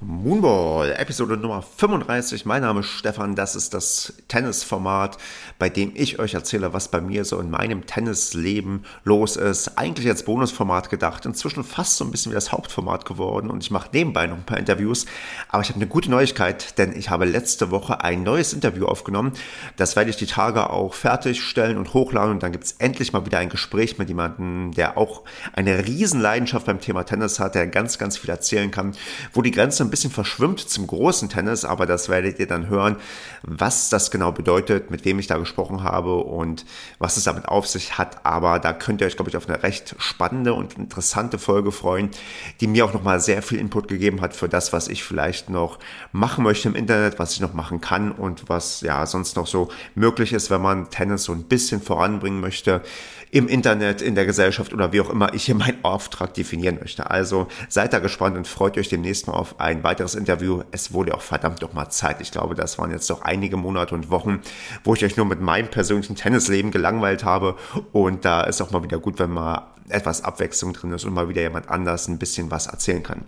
Moonball, Episode Nummer 35. Mein Name ist Stefan. Das ist das Tennisformat, bei dem ich euch erzähle, was bei mir so in meinem Tennisleben los ist. Eigentlich als Bonusformat gedacht. Inzwischen fast so ein bisschen wie das Hauptformat geworden und ich mache nebenbei noch ein paar Interviews. Aber ich habe eine gute Neuigkeit, denn ich habe letzte Woche ein neues Interview aufgenommen. Das werde ich die Tage auch fertigstellen und hochladen und dann gibt es endlich mal wieder ein Gespräch mit jemandem, der auch eine Riesenleidenschaft beim Thema Tennis hat, der ganz, ganz viel erzählen kann, wo die Grenze ein bisschen verschwimmt zum großen Tennis, aber das werdet ihr dann hören, was das genau bedeutet, mit wem ich da gesprochen habe und was es damit auf sich hat. Aber da könnt ihr euch, glaube ich, auf eine recht spannende und interessante Folge freuen, die mir auch nochmal sehr viel Input gegeben hat für das, was ich vielleicht noch machen möchte im Internet, was ich noch machen kann und was ja sonst noch so möglich ist, wenn man Tennis so ein bisschen voranbringen möchte im Internet, in der Gesellschaft oder wie auch immer ich hier meinen Auftrag definieren möchte. Also seid da gespannt und freut euch demnächst mal auf ein weiteres Interview. Es wurde auch verdammt doch mal Zeit. Ich glaube, das waren jetzt doch einige Monate und Wochen, wo ich euch nur mit meinem persönlichen Tennisleben gelangweilt habe. Und da ist auch mal wieder gut, wenn mal etwas Abwechslung drin ist und mal wieder jemand anders ein bisschen was erzählen kann.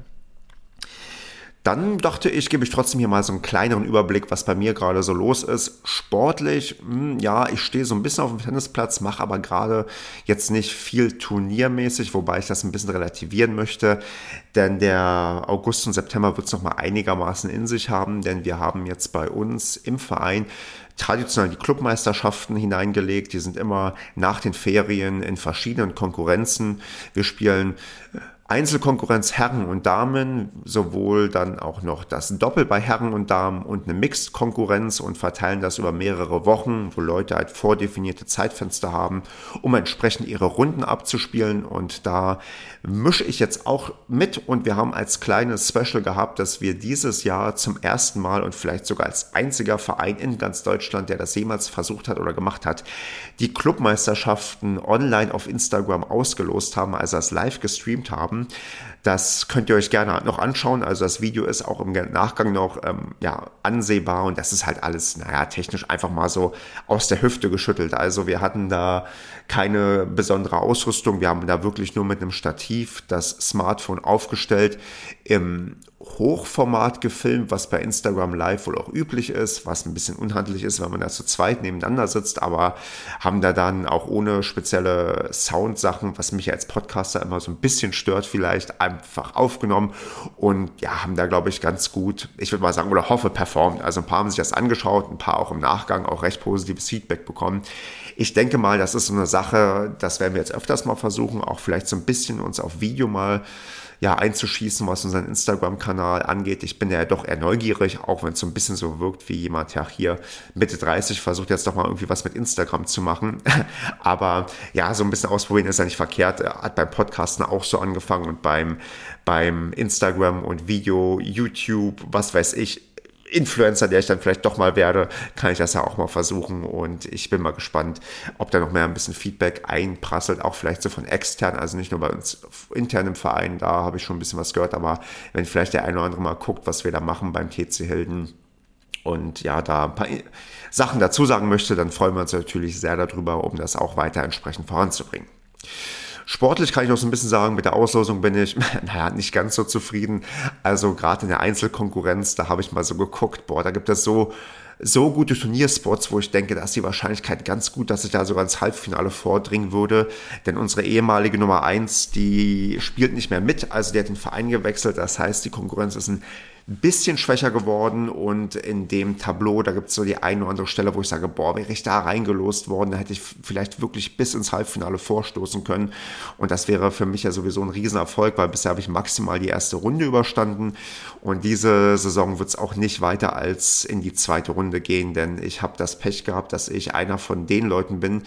Dann dachte ich, gebe ich trotzdem hier mal so einen kleineren Überblick, was bei mir gerade so los ist. Sportlich, hm, ja, ich stehe so ein bisschen auf dem Tennisplatz, mache aber gerade jetzt nicht viel turniermäßig, wobei ich das ein bisschen relativieren möchte, denn der August und September wird es nochmal einigermaßen in sich haben, denn wir haben jetzt bei uns im Verein traditionell die Clubmeisterschaften hineingelegt. Die sind immer nach den Ferien in verschiedenen Konkurrenzen. Wir spielen Einzelkonkurrenz Herren und Damen, sowohl dann auch noch das Doppel bei Herren und Damen und eine Mixed-Konkurrenz und verteilen das über mehrere Wochen, wo Leute halt vordefinierte Zeitfenster haben, um entsprechend ihre Runden abzuspielen. Und da mische ich jetzt auch mit und wir haben als kleines Special gehabt, dass wir dieses Jahr zum ersten Mal und vielleicht sogar als einziger Verein in ganz Deutschland, der das jemals versucht hat oder gemacht hat, die Clubmeisterschaften online auf Instagram ausgelost haben, also das live gestreamt haben haben. Das könnt ihr euch gerne noch anschauen. Also das Video ist auch im Nachgang noch ähm, ja, ansehbar und das ist halt alles, naja, technisch einfach mal so aus der Hüfte geschüttelt. Also wir hatten da keine besondere Ausrüstung. Wir haben da wirklich nur mit einem Stativ das Smartphone aufgestellt, im Hochformat gefilmt, was bei Instagram Live wohl auch üblich ist, was ein bisschen unhandlich ist, wenn man da zu zweit nebeneinander sitzt, aber haben da dann auch ohne spezielle Soundsachen, was mich als Podcaster immer so ein bisschen stört, vielleicht einfach aufgenommen und ja, haben da glaube ich ganz gut, ich würde mal sagen, oder hoffe, performt. Also ein paar haben sich das angeschaut, ein paar auch im Nachgang auch recht positives Feedback bekommen. Ich denke mal, das ist so eine Sache, das werden wir jetzt öfters mal versuchen, auch vielleicht so ein bisschen uns auf Video mal ja, einzuschießen, was unseren Instagram-Kanal angeht. Ich bin ja doch eher neugierig, auch wenn es so ein bisschen so wirkt wie jemand, ja, hier Mitte 30 versucht jetzt doch mal irgendwie was mit Instagram zu machen. Aber ja, so ein bisschen ausprobieren ist ja nicht verkehrt. Hat beim Podcasten auch so angefangen und beim, beim Instagram und Video, YouTube, was weiß ich, Influencer, der ich dann vielleicht doch mal werde, kann ich das ja auch mal versuchen. Und ich bin mal gespannt, ob da noch mehr ein bisschen Feedback einprasselt, auch vielleicht so von extern, also nicht nur bei uns intern im Verein, da habe ich schon ein bisschen was gehört, aber wenn vielleicht der eine oder andere mal guckt, was wir da machen beim TC Hilden und ja, da ein paar Sachen dazu sagen möchte, dann freuen wir uns natürlich sehr darüber, um das auch weiter entsprechend voranzubringen. Sportlich kann ich noch so ein bisschen sagen, mit der Auslosung bin ich, naja, nicht ganz so zufrieden. Also gerade in der Einzelkonkurrenz, da habe ich mal so geguckt, boah, da gibt es so, so gute Turnierspots, wo ich denke, da ist die Wahrscheinlichkeit ganz gut, dass ich da sogar ins Halbfinale vordringen würde. Denn unsere ehemalige Nummer eins, die spielt nicht mehr mit, also die hat den Verein gewechselt. Das heißt, die Konkurrenz ist ein bisschen schwächer geworden und in dem Tableau, da gibt es so die eine oder andere Stelle, wo ich sage, boah, wäre ich da reingelost worden, da hätte ich vielleicht wirklich bis ins Halbfinale vorstoßen können. Und das wäre für mich ja sowieso ein Riesenerfolg, weil bisher habe ich maximal die erste Runde überstanden. Und diese Saison wird es auch nicht weiter als in die zweite Runde gehen, denn ich habe das Pech gehabt, dass ich einer von den Leuten bin,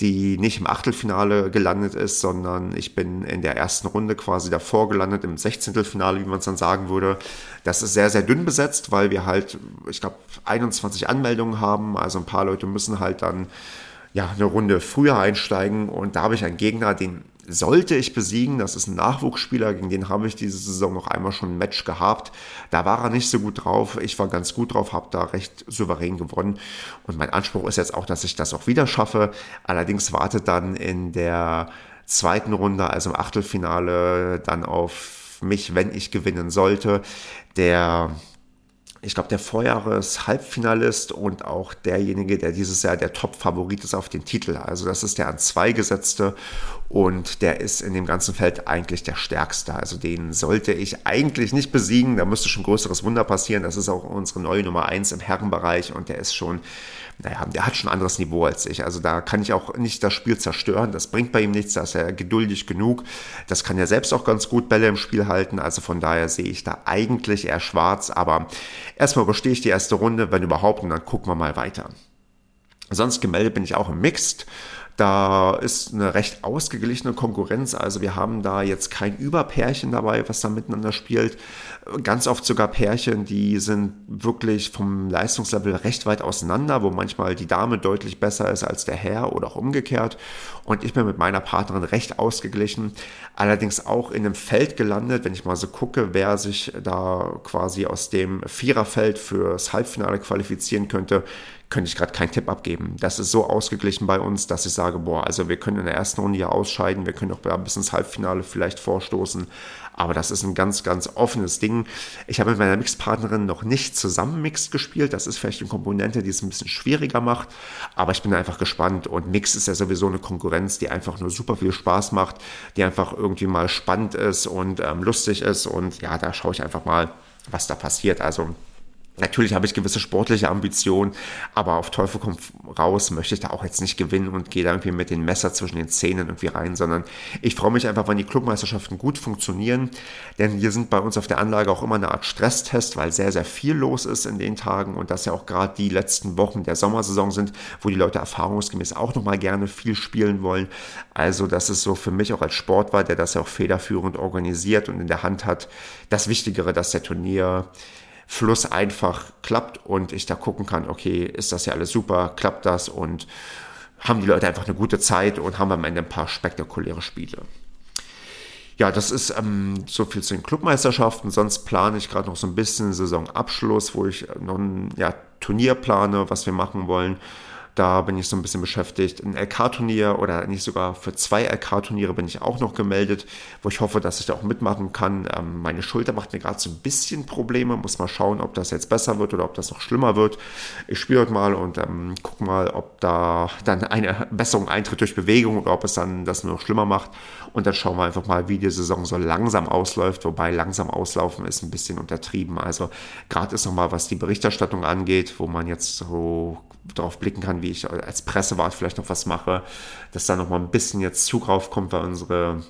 die nicht im Achtelfinale gelandet ist, sondern ich bin in der ersten Runde quasi davor gelandet, im Sechzehntelfinale, wie man es dann sagen würde. Das ist sehr, sehr dünn besetzt, weil wir halt, ich glaube, 21 Anmeldungen haben. Also ein paar Leute müssen halt dann ja, eine Runde früher einsteigen und da habe ich einen Gegner, den sollte ich besiegen. Das ist ein Nachwuchsspieler, gegen den habe ich diese Saison noch einmal schon ein Match gehabt. Da war er nicht so gut drauf. Ich war ganz gut drauf, habe da recht souverän gewonnen. Und mein Anspruch ist jetzt auch, dass ich das auch wieder schaffe. Allerdings wartet dann in der zweiten Runde, also im Achtelfinale, dann auf mich, wenn ich gewinnen sollte. Der ich glaube, der Vorjahres-Halbfinalist und auch derjenige, der dieses Jahr der Top-Favorit ist auf den Titel. Also das ist der an zwei gesetzte und der ist in dem ganzen Feld eigentlich der stärkste. Also den sollte ich eigentlich nicht besiegen. Da müsste schon größeres Wunder passieren. Das ist auch unsere neue Nummer eins im Herrenbereich und der ist schon naja, der hat schon ein anderes Niveau als ich. Also da kann ich auch nicht das Spiel zerstören. Das bringt bei ihm nichts. Da ist er geduldig genug. Das kann er selbst auch ganz gut Bälle im Spiel halten. Also von daher sehe ich da eigentlich eher schwarz. Aber erstmal überstehe ich die erste Runde, wenn überhaupt, und dann gucken wir mal weiter. Sonst gemeldet bin ich auch im Mixed. Da ist eine recht ausgeglichene Konkurrenz. Also wir haben da jetzt kein Überpärchen dabei, was da miteinander spielt. Ganz oft sogar Pärchen, die sind wirklich vom Leistungslevel recht weit auseinander, wo manchmal die Dame deutlich besser ist als der Herr oder auch umgekehrt. Und ich bin mit meiner Partnerin recht ausgeglichen. Allerdings auch in einem Feld gelandet, wenn ich mal so gucke, wer sich da quasi aus dem Viererfeld fürs Halbfinale qualifizieren könnte könnte ich gerade keinen Tipp abgeben. Das ist so ausgeglichen bei uns, dass ich sage, boah, also wir können in der ersten Runde ja ausscheiden, wir können auch bis ins Halbfinale vielleicht vorstoßen, aber das ist ein ganz, ganz offenes Ding. Ich habe mit meiner Mixpartnerin noch nicht zusammen Mix gespielt, das ist vielleicht eine Komponente, die es ein bisschen schwieriger macht, aber ich bin einfach gespannt und Mix ist ja sowieso eine Konkurrenz, die einfach nur super viel Spaß macht, die einfach irgendwie mal spannend ist und ähm, lustig ist und ja, da schaue ich einfach mal, was da passiert. Also Natürlich habe ich gewisse sportliche Ambitionen, aber auf Teufel komm raus möchte ich da auch jetzt nicht gewinnen und gehe da irgendwie mit dem Messer zwischen den Zähnen irgendwie rein, sondern ich freue mich einfach, wenn die Clubmeisterschaften gut funktionieren, denn hier sind bei uns auf der Anlage auch immer eine Art Stresstest, weil sehr, sehr viel los ist in den Tagen und das ja auch gerade die letzten Wochen der Sommersaison sind, wo die Leute erfahrungsgemäß auch nochmal gerne viel spielen wollen. Also das ist so für mich auch als Sportler, der das ja auch federführend organisiert und in der Hand hat, das Wichtigere, dass der Turnier Fluss einfach klappt und ich da gucken kann, okay, ist das ja alles super, klappt das und haben die Leute einfach eine gute Zeit und haben am Ende ein paar spektakuläre Spiele. Ja, das ist ähm, so viel zu den Clubmeisterschaften. Sonst plane ich gerade noch so ein bisschen Saisonabschluss, wo ich noch ein ja, Turnier plane, was wir machen wollen. Da bin ich so ein bisschen beschäftigt. Ein LK-Turnier oder nicht sogar für zwei LK-Turniere bin ich auch noch gemeldet, wo ich hoffe, dass ich da auch mitmachen kann. Ähm, meine Schulter macht mir gerade so ein bisschen Probleme. Muss mal schauen, ob das jetzt besser wird oder ob das noch schlimmer wird. Ich spiele heute mal und ähm, gucke mal, ob da dann eine Besserung eintritt durch Bewegung oder ob es dann das nur noch schlimmer macht. Und dann schauen wir einfach mal, wie die Saison so langsam ausläuft. Wobei langsam auslaufen ist ein bisschen untertrieben. Also gerade ist nochmal, was die Berichterstattung angeht, wo man jetzt so darauf blicken kann, wie ich als Pressewart vielleicht noch was mache, dass da noch mal ein bisschen jetzt Zug raufkommt, weil unsere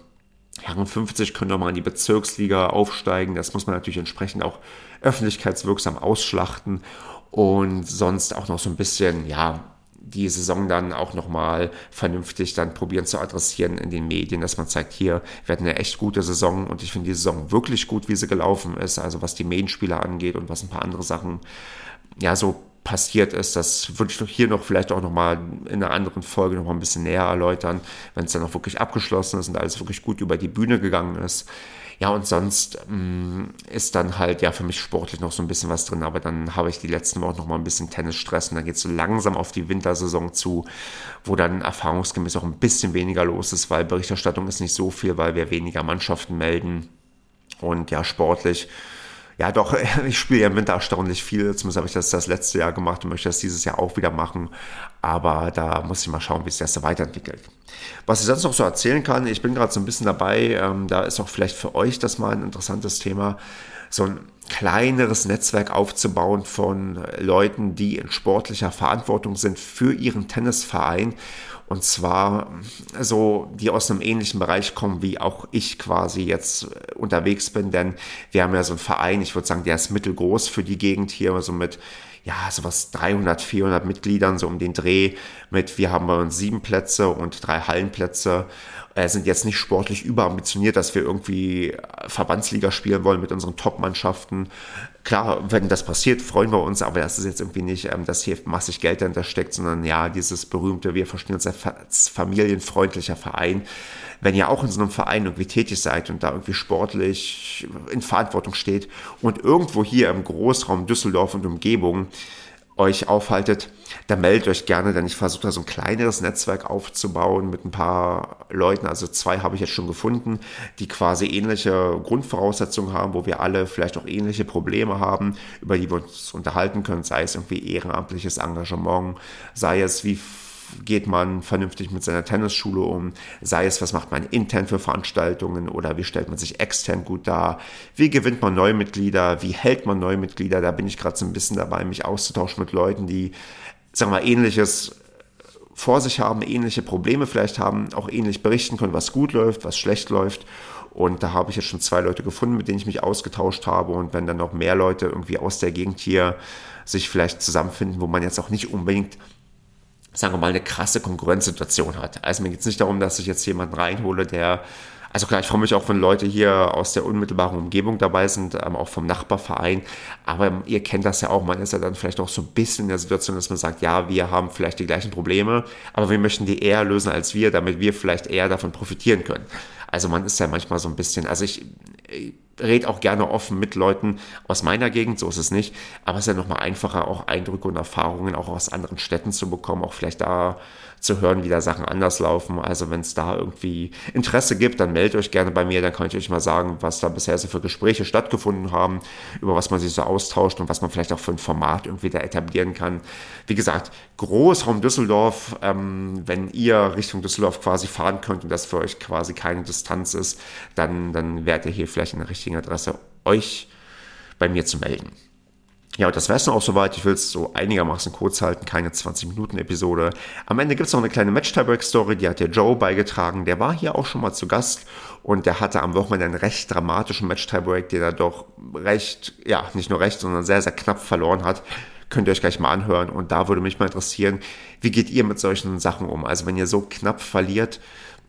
Herren 50 können noch mal in die Bezirksliga aufsteigen. Das muss man natürlich entsprechend auch öffentlichkeitswirksam ausschlachten und sonst auch noch so ein bisschen, ja, die Saison dann auch nochmal vernünftig dann probieren zu adressieren in den Medien, dass man zeigt, hier, wir hatten eine echt gute Saison und ich finde die Saison wirklich gut, wie sie gelaufen ist, also was die Medienspieler angeht und was ein paar andere Sachen, ja, so passiert ist. Das würde ich hier noch vielleicht auch nochmal in einer anderen Folge nochmal ein bisschen näher erläutern, wenn es dann auch wirklich abgeschlossen ist und alles wirklich gut über die Bühne gegangen ist. Ja, und sonst ähm, ist dann halt ja für mich sportlich noch so ein bisschen was drin, aber dann habe ich die letzten Wochen noch mal ein bisschen Tennisstress und dann geht es so langsam auf die Wintersaison zu, wo dann erfahrungsgemäß auch ein bisschen weniger los ist, weil Berichterstattung ist nicht so viel, weil wir weniger Mannschaften melden und ja, sportlich ja, doch, ich spiele ja im Winter erstaunlich viel. Zumindest habe ich das das letzte Jahr gemacht und möchte das dieses Jahr auch wieder machen. Aber da muss ich mal schauen, wie sich das so weiterentwickelt. Was ich sonst noch so erzählen kann, ich bin gerade so ein bisschen dabei, ähm, da ist auch vielleicht für euch das mal ein interessantes Thema, so ein kleineres Netzwerk aufzubauen von Leuten, die in sportlicher Verantwortung sind für ihren Tennisverein und zwar so, die aus einem ähnlichen Bereich kommen, wie auch ich quasi jetzt unterwegs bin, denn wir haben ja so einen Verein, ich würde sagen, der ist mittelgroß für die Gegend hier, so mit ja, sowas 300, 400 Mitgliedern, so um den Dreh mit, wir haben bei uns sieben Plätze und drei Hallenplätze, äh, sind jetzt nicht sportlich überambitioniert, dass wir irgendwie Verbandsliga spielen wollen mit unseren Top-Mannschaften. Klar, wenn das passiert, freuen wir uns, aber das ist jetzt irgendwie nicht, ähm, dass hier massig Geld dahinter steckt, sondern ja, dieses berühmte, wir verstehen uns als familienfreundlicher Verein. Wenn ihr auch in so einem Verein irgendwie tätig seid und da irgendwie sportlich in Verantwortung steht und irgendwo hier im Großraum Düsseldorf und Umgebung euch aufhaltet, dann meldet euch gerne, denn ich versuche da so ein kleineres Netzwerk aufzubauen mit ein paar Leuten. Also zwei habe ich jetzt schon gefunden, die quasi ähnliche Grundvoraussetzungen haben, wo wir alle vielleicht auch ähnliche Probleme haben, über die wir uns unterhalten können, sei es irgendwie ehrenamtliches Engagement, sei es wie geht man vernünftig mit seiner Tennisschule um, sei es, was macht man intern für Veranstaltungen oder wie stellt man sich extern gut dar, wie gewinnt man neue Mitglieder, wie hält man neue Mitglieder, da bin ich gerade so ein bisschen dabei, mich auszutauschen mit Leuten, die, sagen wir mal, ähnliches vor sich haben, ähnliche Probleme vielleicht haben, auch ähnlich berichten können, was gut läuft, was schlecht läuft. Und da habe ich jetzt schon zwei Leute gefunden, mit denen ich mich ausgetauscht habe. Und wenn dann noch mehr Leute irgendwie aus der Gegend hier sich vielleicht zusammenfinden, wo man jetzt auch nicht unbedingt sagen wir mal, eine krasse Konkurrenzsituation hat. Also mir geht es nicht darum, dass ich jetzt jemanden reinhole, der, also klar, ich freue mich auch, wenn Leute hier aus der unmittelbaren Umgebung dabei sind, ähm, auch vom Nachbarverein, aber ihr kennt das ja auch, man ist ja dann vielleicht auch so ein bisschen in der Situation, dass man sagt, ja, wir haben vielleicht die gleichen Probleme, aber wir möchten die eher lösen als wir, damit wir vielleicht eher davon profitieren können. Also man ist ja manchmal so ein bisschen, also ich, ich rede auch gerne offen mit Leuten aus meiner Gegend, so ist es nicht, aber es ist ja nochmal einfacher, auch Eindrücke und Erfahrungen auch aus anderen Städten zu bekommen, auch vielleicht da zu hören, wie da Sachen anders laufen. Also wenn es da irgendwie Interesse gibt, dann meldet euch gerne bei mir, dann kann ich euch mal sagen, was da bisher so für Gespräche stattgefunden haben, über was man sich so austauscht und was man vielleicht auch für ein Format irgendwie da etablieren kann. Wie gesagt, Großraum Düsseldorf, ähm, wenn ihr Richtung Düsseldorf quasi fahren könnt und das für euch quasi keine Distanz ist, dann, dann werdet ihr hier vielleicht in der richtigen Adresse euch bei mir zu melden. Ja, und das wäre es dann auch soweit. Ich will es so einigermaßen kurz halten, keine 20-Minuten-Episode. Am Ende gibt es noch eine kleine Match-Tiebreak-Story, die hat der Joe beigetragen. Der war hier auch schon mal zu Gast und der hatte am Wochenende einen recht dramatischen Match-Tiebreak, den er doch recht, ja, nicht nur recht, sondern sehr, sehr knapp verloren hat. Könnt ihr euch gleich mal anhören und da würde mich mal interessieren, wie geht ihr mit solchen Sachen um? Also wenn ihr so knapp verliert,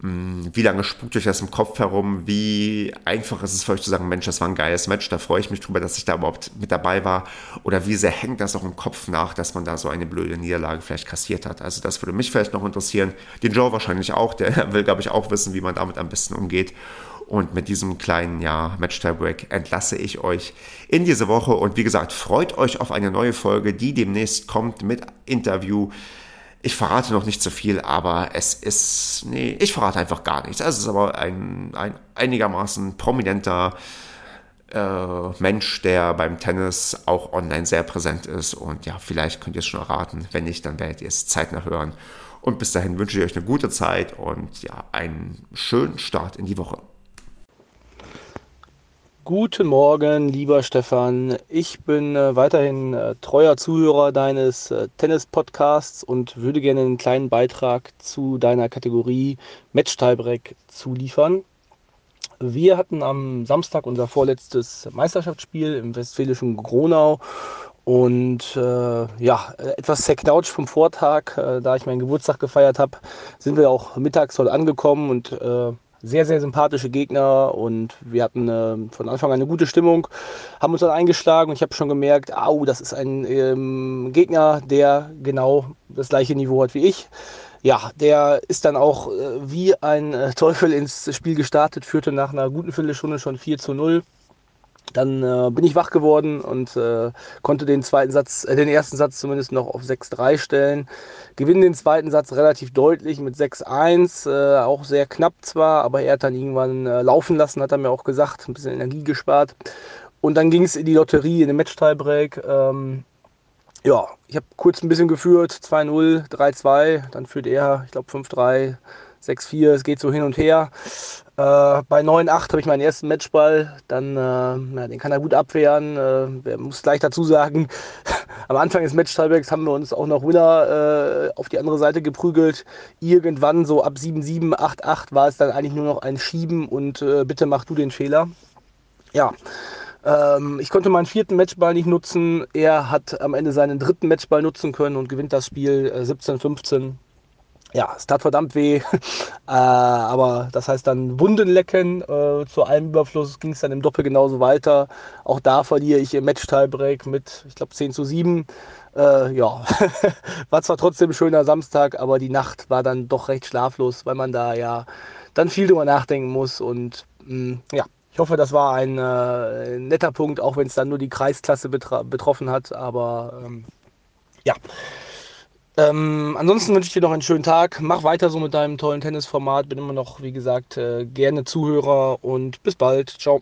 wie lange spukt euch das im Kopf herum? Wie einfach ist es für euch zu sagen, Mensch, das war ein geiles Match, da freue ich mich drüber, dass ich da überhaupt mit dabei war? Oder wie sehr hängt das auch im Kopf nach, dass man da so eine blöde Niederlage vielleicht kassiert hat? Also das würde mich vielleicht noch interessieren. Den Joe wahrscheinlich auch, der will, glaube ich, auch wissen, wie man damit am besten umgeht. Und mit diesem kleinen ja, Match-Tiebreak entlasse ich euch in diese Woche. Und wie gesagt, freut euch auf eine neue Folge, die demnächst kommt mit Interview ich verrate noch nicht so viel, aber es ist, nee, ich verrate einfach gar nichts. Es ist aber ein, ein einigermaßen prominenter äh, Mensch, der beim Tennis auch online sehr präsent ist. Und ja, vielleicht könnt ihr es schon erraten. Wenn nicht, dann werdet ihr es zeitnah hören. Und bis dahin wünsche ich euch eine gute Zeit und ja, einen schönen Start in die Woche. Guten Morgen, lieber Stefan. Ich bin äh, weiterhin äh, treuer Zuhörer deines äh, Tennis-Podcasts und würde gerne einen kleinen Beitrag zu deiner Kategorie Match-Tiebreak zuliefern. Wir hatten am Samstag unser vorletztes Meisterschaftsspiel im westfälischen Gronau und äh, ja, etwas zerknautscht vom Vortag, äh, da ich meinen Geburtstag gefeiert habe, sind wir auch mittags dort angekommen und äh, sehr, sehr sympathische Gegner und wir hatten äh, von Anfang an eine gute Stimmung, haben uns dann eingeschlagen und ich habe schon gemerkt, au, das ist ein ähm, Gegner, der genau das gleiche Niveau hat wie ich. Ja, der ist dann auch äh, wie ein äh, Teufel ins Spiel gestartet, führte nach einer guten Viertelstunde schon 4 zu 0. Dann äh, bin ich wach geworden und äh, konnte den zweiten Satz, äh, den ersten Satz zumindest noch auf 6-3 stellen. Gewinne den zweiten Satz relativ deutlich mit 6-1, äh, auch sehr knapp zwar, aber er hat dann irgendwann äh, laufen lassen, hat er mir auch gesagt, ein bisschen Energie gespart. Und dann ging es in die Lotterie, in den Match-Tiebreak. Ähm, ja, ich habe kurz ein bisschen geführt, 2-0, 3-2, dann führt er, ich glaube 5-3, 6-4, es geht so hin und her. Äh, bei 9-8 habe ich meinen ersten Matchball, dann, äh, ja, den kann er gut abwehren. Äh, muss gleich dazu sagen, am Anfang des Match-Tiebreaks haben wir uns auch noch Winner äh, auf die andere Seite geprügelt. Irgendwann so ab 7-7, 8-8 war es dann eigentlich nur noch ein Schieben und äh, bitte mach du den Fehler. Ja, ähm, ich konnte meinen vierten Matchball nicht nutzen. Er hat am Ende seinen dritten Matchball nutzen können und gewinnt das Spiel 17-15 ja, es tat verdammt weh. äh, aber das heißt dann Wunden lecken. Äh, zu allem Überfluss ging es dann im Doppel genauso weiter. Auch da verliere ich im Match-Tiebreak mit, ich glaube, 10 zu 7. Äh, ja, war zwar trotzdem ein schöner Samstag, aber die Nacht war dann doch recht schlaflos, weil man da ja dann viel drüber nachdenken muss. Und mh, mm, ja, ich hoffe, das war ein äh, netter Punkt, auch wenn es dann nur die Kreisklasse betroffen hat. Aber ähm, Ja. Ähm, ansonsten wünsche ich dir noch einen schönen Tag. Mach weiter so mit deinem tollen Tennisformat. Bin immer noch, wie gesagt, äh, gerne Zuhörer und bis bald. Ciao.